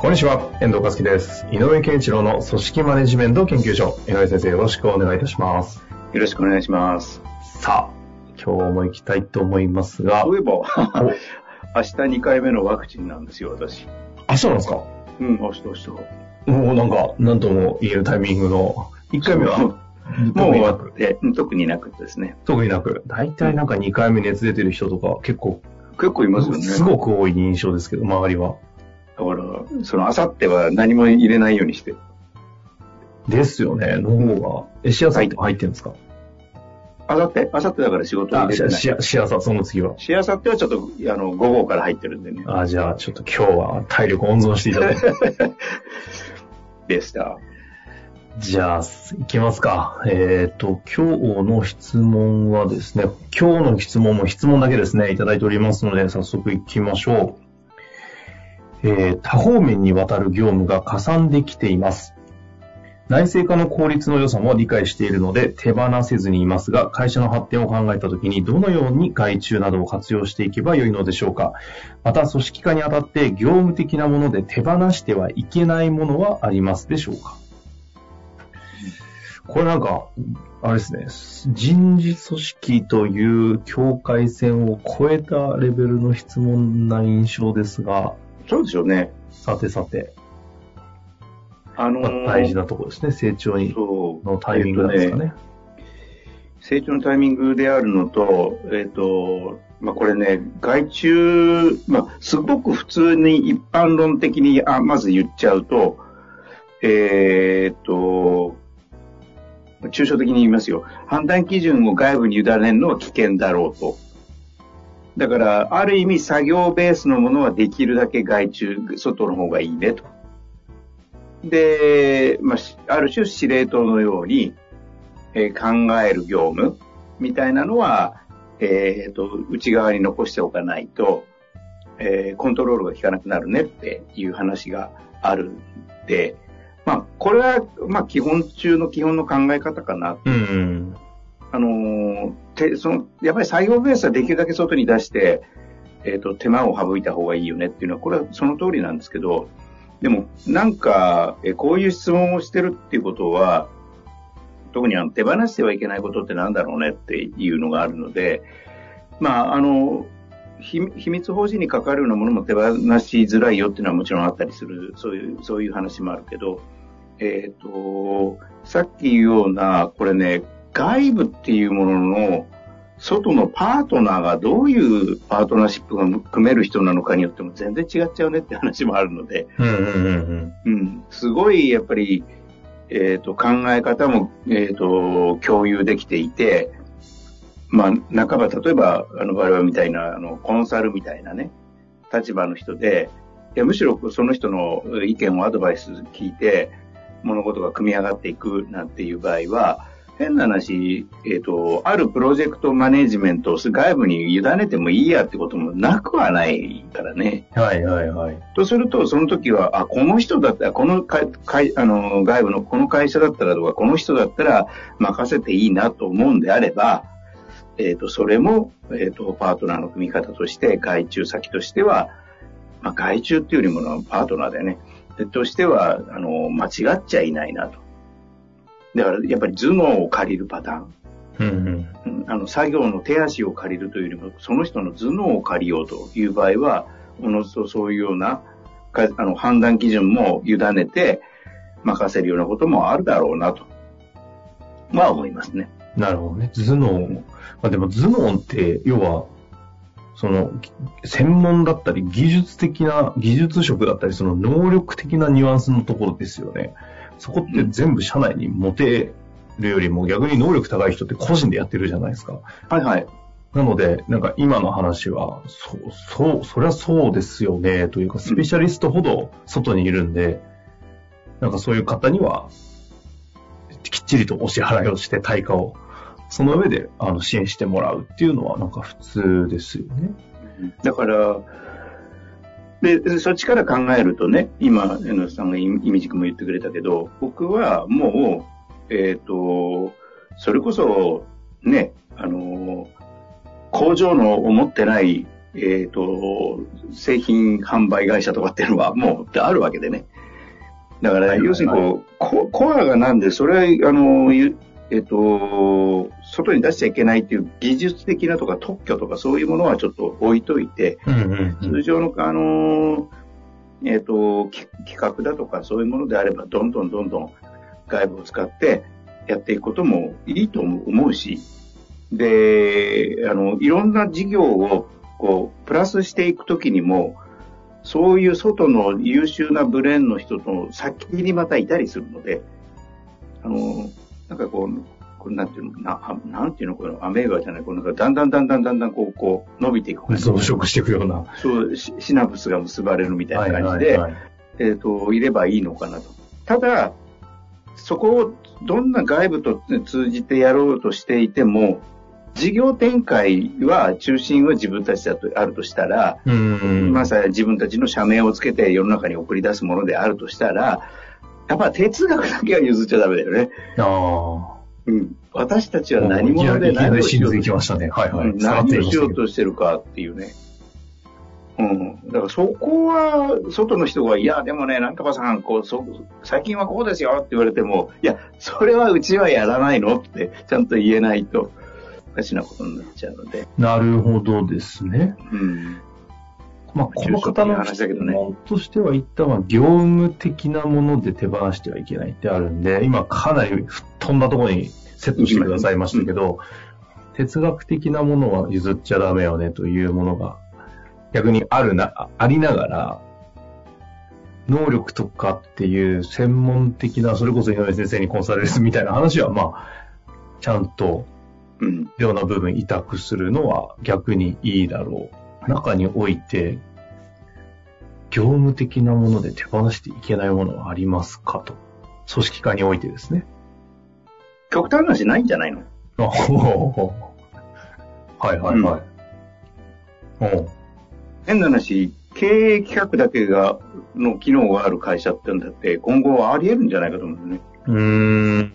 こんにちは、遠藤和樹です。井上健一郎の組織マネジメント研究所。井上先生、よろしくお願いいたします。よろしくお願いします。さあ、今日も行きたいと思いますが、そういえば、お明日2回目のワクチンなんですよ、私。明日なんですか？うん、明日、明日。もうなんか、なんとも言えるタイミングの、1回目は、も特になく、うえ特になくてですね。特になく、大体なんか2回目熱出てる人とか結構、結構いますよね。すごく多い印象ですけど、周りは。だから、その、あさっては何も入れないようにして。ですよね、の方が。え、シアサイト入ってるんですか、あさって、あさってだから仕事入れてない。シア、シアサ、その次は。しあさってはちょっと、あの、午後から入ってるんでね。あ、じゃあ、ちょっと今日は体力温存していただいて。でした。じゃあ、いきますか。えっ、と、今日の質問はですね、今日の質問も質問だけですね、いただいておりますので、早速行きましょう。えー多方面にわたる業務が加算できています。内製化の効率の良さも理解しているので手放せずにいますが、会社の発展を考えたときにどのように外注などを活用していけばよいのでしょうか。また、組織化にあたって業務的なもので手放してはいけないものはありますでしょうか。これなんか、あれですね、人事組織という境界線を超えたレベルの質問な印象ですが、そうでしょうね。さてさて、あのー大事なところですね、成長に。のタイミングですかえっとね。成長のタイミングであるのと、えっ、と、まあ、これね、外注、まあ、すごく普通に一般論的に、あ、まず言っちゃうと、えっ、と、抽象的に言いますよ。判断基準を外部に委ねるのは危険だろうと。だから、ある意味作業ベースのものはできるだけ外注、外の方がいいねと。で、まあ、しある種司令塔のように、えー考える業務みたいなのは、えーと、内側に残しておかないと、えーコントロールが効かなくなるねっていう話があるんで、まあ、これは、まあ、基本中の基本の考え方かな。うんうん。あのーてその、やっぱり作業ベースはできるだけ外に出して、えっ、と、手間を省いた方がいいよねっていうのは、これはその通りなんですけど、でも、なんか、えこういう質問をしてるっていうことは、特にあの手放してはいけないことってなんだろうねっていうのがあるので、まあ、あの、秘密保持に関わるようなものも手放しづらいよっていうのはもちろんあったりする、そういう、そういう話もあるけど、えっ、と、さっき言うような、これね、外部っていうものの、外のパートナーがどういうパートナーシップが組める人なのかによっても全然違っちゃうねって話もあるので、うん、すごいやっぱり、えっ、と、考え方も、えっ、と、共有できていて、まあ、半ば、例えば、あの、我々みたいな、あの、コンサルみたいなね、立場の人で、いや、むしろその人の意見をアドバイス聞いて、物事が組み上がっていくなんていう場合は、変な話、えっ、と、あるプロジェクトマネジメントを外部に委ねてもいいやってこともなくはないからね。うん。はいはいはい。とすると、その時は、あ、この人だったら、このかかいあの外部のこの会社だったらとか、この人だったら任せていいなと思うんであれば、えっ、と、それも、えっ、と、パートナーの組み方として、外注先としては、まあ、外注っていうよりもパートナーだよね。でとしては、あの、間違っちゃいないなと。だから、やっぱり頭脳を借りるパターン。うんうん。うんあの、作業の手足を借りるというよりも、その人の頭脳を借りようという場合は、おのずとそういうような、かあの、判断基準も委ねて、任せるようなこともあるだろうなと、は思いますね。なるほどね。頭脳。まあでも頭脳って、要は、その、専門だったり、技術的な、技術職だったり、その能力的なニュアンスのところですよね。そこって全部社内に持てるよりも逆に能力高い人って個人でやってるじゃないですか。はいはい。なので、なんか今の話は、そう、そう、そりゃそうですよね、というか、スペシャリストほど外にいるんで、なんかそういう方には、きっちりとお支払いをして対価を、その上であの支援してもらうっていうのはなんか普通ですよね。だから、で、そっちから考えるとね、今、江野さんが意味軸も言ってくれたけど、僕はもう、えっ、ー、と、それこそ、ね、あの、工場の思ってない、えっ、ー、と、製品販売会社とかっていうのはもうあるわけでね。だから、要するにこう、ココアがなんで、それは、あの、えっと、外に出しちゃいけないっていう技術的なとか特許とかそういうものはちょっと置いといて、通常の、あの、えっと、企画だとかそういうものであれば、どんどんどんどん外部を使ってやっていくこともいいと思うし、で、あの、いろんな事業をこう、プラスしていくときにも、そういう外の優秀なブレーンの人と先にまたいたりするので、あの、なんかこう、これなんていうの、ななんていうの、このアメーバじゃない、こうなんかだんだんだんだんだんだんこう、こう伸びていく感じ。増殖していくような。そうシ、シナプスが結ばれるみたいな感じで、えっ、ー、と、いればいいのかなと。ただ、そこをどんな外部と通じてやろうとしていても、事業展開は中心は自分たちだとあるとしたら、まさに自分たちの社名をつけて世の中に送り出すものであるとしたら、やっぱ哲学だけは譲っちゃダメだよね。ああ。うん。私たちは何者で何をしようとしてるはいはい。何をしようとしてるかっていうね。うん。だからそこは、外の人が、いや、でもね、なんとかさん、こう、そ、最近はこうですよって言われても、いや、それはうちはやらないのって、ちゃんと言えないと。おかしなことになっちゃうので。なるほどですね。うん。まあ、この方の質問としては、一旦は業務的なもので手放してはいけないってあるんで、今かなり吹っ飛んだところにセットしてくださいましたけど、うん、哲学的なものは譲っちゃダメよねというものが逆にあるな、ありながら、能力とかっていう専門的な、それこそ井上先生にコンサルですみたいな話は、まあ、ちゃんとうん、ような部分委託するのは逆にいいだろう。中において、業務的なもので手放していけないものはありますか？と。組織化においてですね。極端な話ないんじゃないの？はいはいはい。うん、変な話、経営企画だけが、の機能がある会社ってんだって、今後はあり得るんじゃないかと思うんだよね。うーん。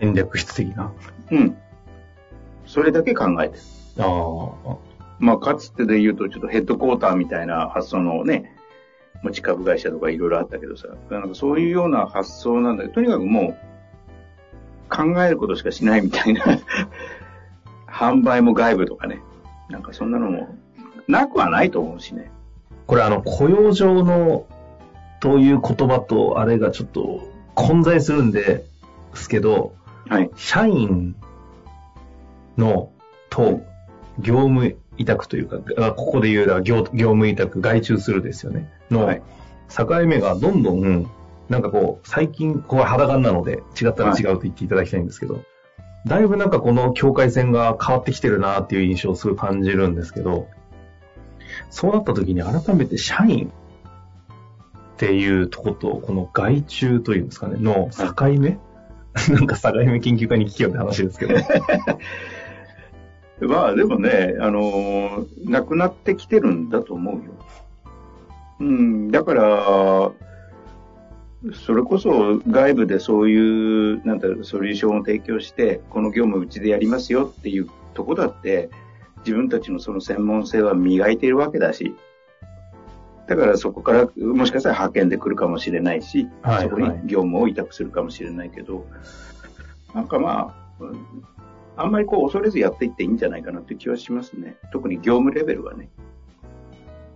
戦略室的な。うん。それだけ考えてる。ああ。まあ、かつてで言うと、ちょっとヘッドクォーターみたいな発想のね、持ち株会社とかいろいろあったけどさ、なんかそういうような発想なんだけど、とにかくもう、考えることしかしないみたいな 販売も外部とかね、なんかそんなのも、なくはないと思うしね。これあの、雇用上の、という言葉と、あれがちょっと混在するんですけど、はい、社員の、と、業務委託というか、ここで言う業業務委託、外注するですよね。の、境目がどんどん、なんかこう、最近、ここは肌感なので、違ったら違うと言っていただきたいんですけど、はい、だいぶなんかこの境界線が変わってきてるなっていう印象をすごい感じるんですけど、そうなった時に改めて社員っていうとこと、この外注というんですかね、の境目、なんか境目研究家に聞きようって話ですけど。まあでもね、あのー、なくなってきてるんだと思うよ。うん、だから、それこそ外部でそういう、なんだろう、ソリューションを提供して、この業務うちでやりますよっていうとこだって、自分たちのその専門性は磨いているわけだし、だからそこから、もしかしたら派遣で来るかもしれないし、はい、そこに業務を委託するかもしれないけど、なんかまあ、あんまりこう恐れずやっていっていいんじゃないかなっていう気はしますね。特に業務レベルはね。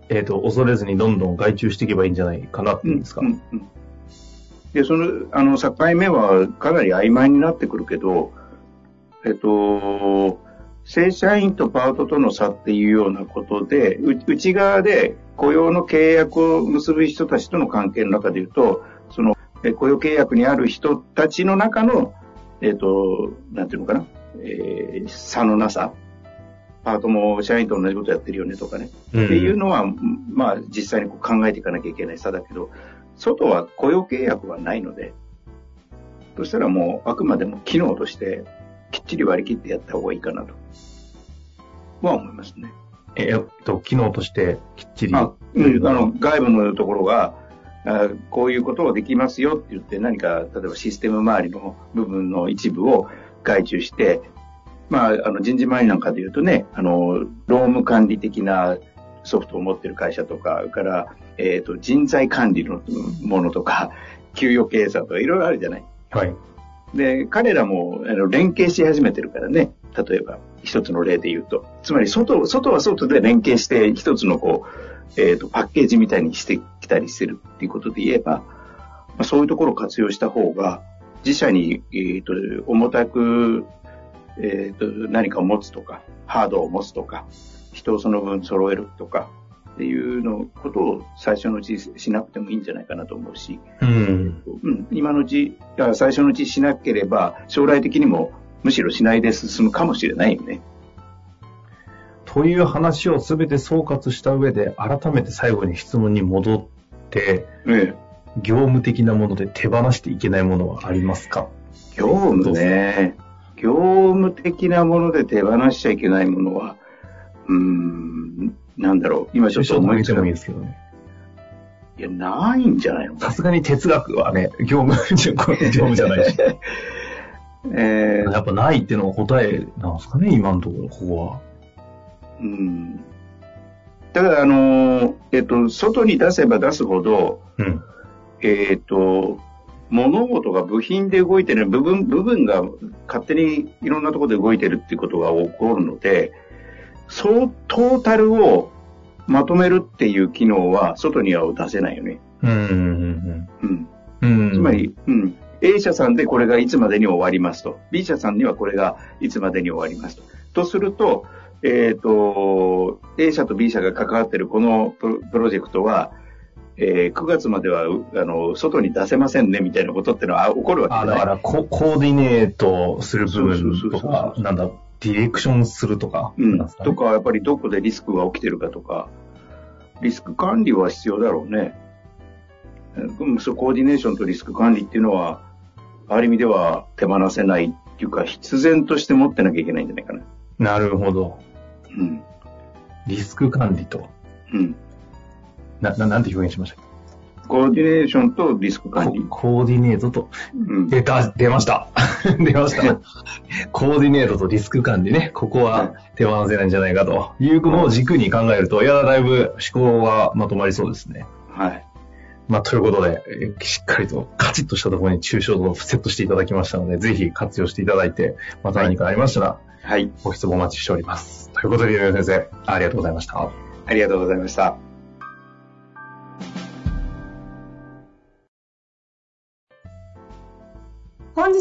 えっ、ー、と、恐れずにどんどん外注していけばいいんじゃないかなっていうんですか？うんうんうん、で、その、あの、境目はかなり曖昧になってくるけど、えっ、と、正社員とパートとの差っていうようなことで、内側で雇用の契約を結ぶ人たちとの関係の中で言うと、その雇用契約にある人たちの中の、えっ、ー、と、なんていうのかな、えー、差のなさパートも社員と同じことやってるよねとかね。っていうのは、まあ実際に考えていかなきゃいけない差だけど、外は雇用契約はないので、そしたらもうあくまでも機能としてきっちり割り切ってやった方がいいかなとは思いますね。えっと、機能としてきっちり。あうん、あの外部のところがあ、こういうことをできますよって言って、何か、例えばシステム周りの部分の一部を外注して、まあ、あの人事周りなんかで言うとね、あの、労務管理的なソフトを持ってる会社とか、から、えっ、ー、と、人材管理のものとか、給与計算とかいろいろあるじゃない。はい。で、彼らもあの連携し始めてるからね。例えば、一つの例で言うと。つまり、外、外は外で連携して、一つのこう、えっ、ー、と、パッケージみたいにしてきたりしてるっていうことで言えば、まあ、そういうところを活用した方が、自社に、えっ、ー、と、重たく、えっ、ー、と、何かを持つとか、ハードを持つとか、人をその分揃えるとか、っていうのことを最初のうちしなくてもいいんじゃないかなと思うし、うん、うん、今のうち、最初のうちしなければ、将来的にもむしろしないで進むかもしれないよね。という話を全て総括した上で、改めて最後に質問に戻って、ええ、業務的なもので手放していけないものはありますか？業務ね。業務的なもので手放しちゃいけないものは、うん、なんだろう。今ちょっと思いつかないですけどね。いや、ないんじゃないの？さすがに哲学はね、業務、業務じゃないし。えー、やっぱないっていうのが答えなんですかね、今のところ、ここは。うん。だから、あの、えっと、外に出せば出すほど、うん、えっと、物事が部品で動いてる、部分、部分が勝手にいろんなところで動いてるっていうことが起こるので、そう、トータルをまとめるっていう機能は外には出せないよね。うん。うん。つまり、うん。A 社さんでこれがいつまでに終わりますと。B 社さんにはこれがいつまでに終わりますと。とすると、えっ、ー、と、A 社と B 社が関わってるこのプロジェクトは、えー、9月までは、あの、外に出せませんね、みたいなことってのは起こるわけ。あ、だからコ、コーディネートする部分とか、なんだ、ディレクションするとか、うん、とか、やっぱりどこでリスクが起きてるかとか、リスク管理は必要だろうね。そうコーディネーションとリスク管理っていうのは、ある意味では手放せないっていうか、必然として持ってなきゃいけないんじゃないかな。なるほど。うん。リスク管理と。うん。な、ななんて表現しましたコーディネーションとリスク管理。コーディネートと、うん、出た、出ました。出ました。コーディネートとリスク管理ね。ここは手放せないんじゃないかというのを軸に考えると、いや、だいぶ思考はまとまりそうですね。はい。まあ、ということで、しっかりとカチッとしたところに抽象度をセットしていただきましたので、ぜひ活用していただいて、また何かありましたら、はい。ご質問お待ちしております。ということで、井上先生、ありがとうございました。ありがとうございました。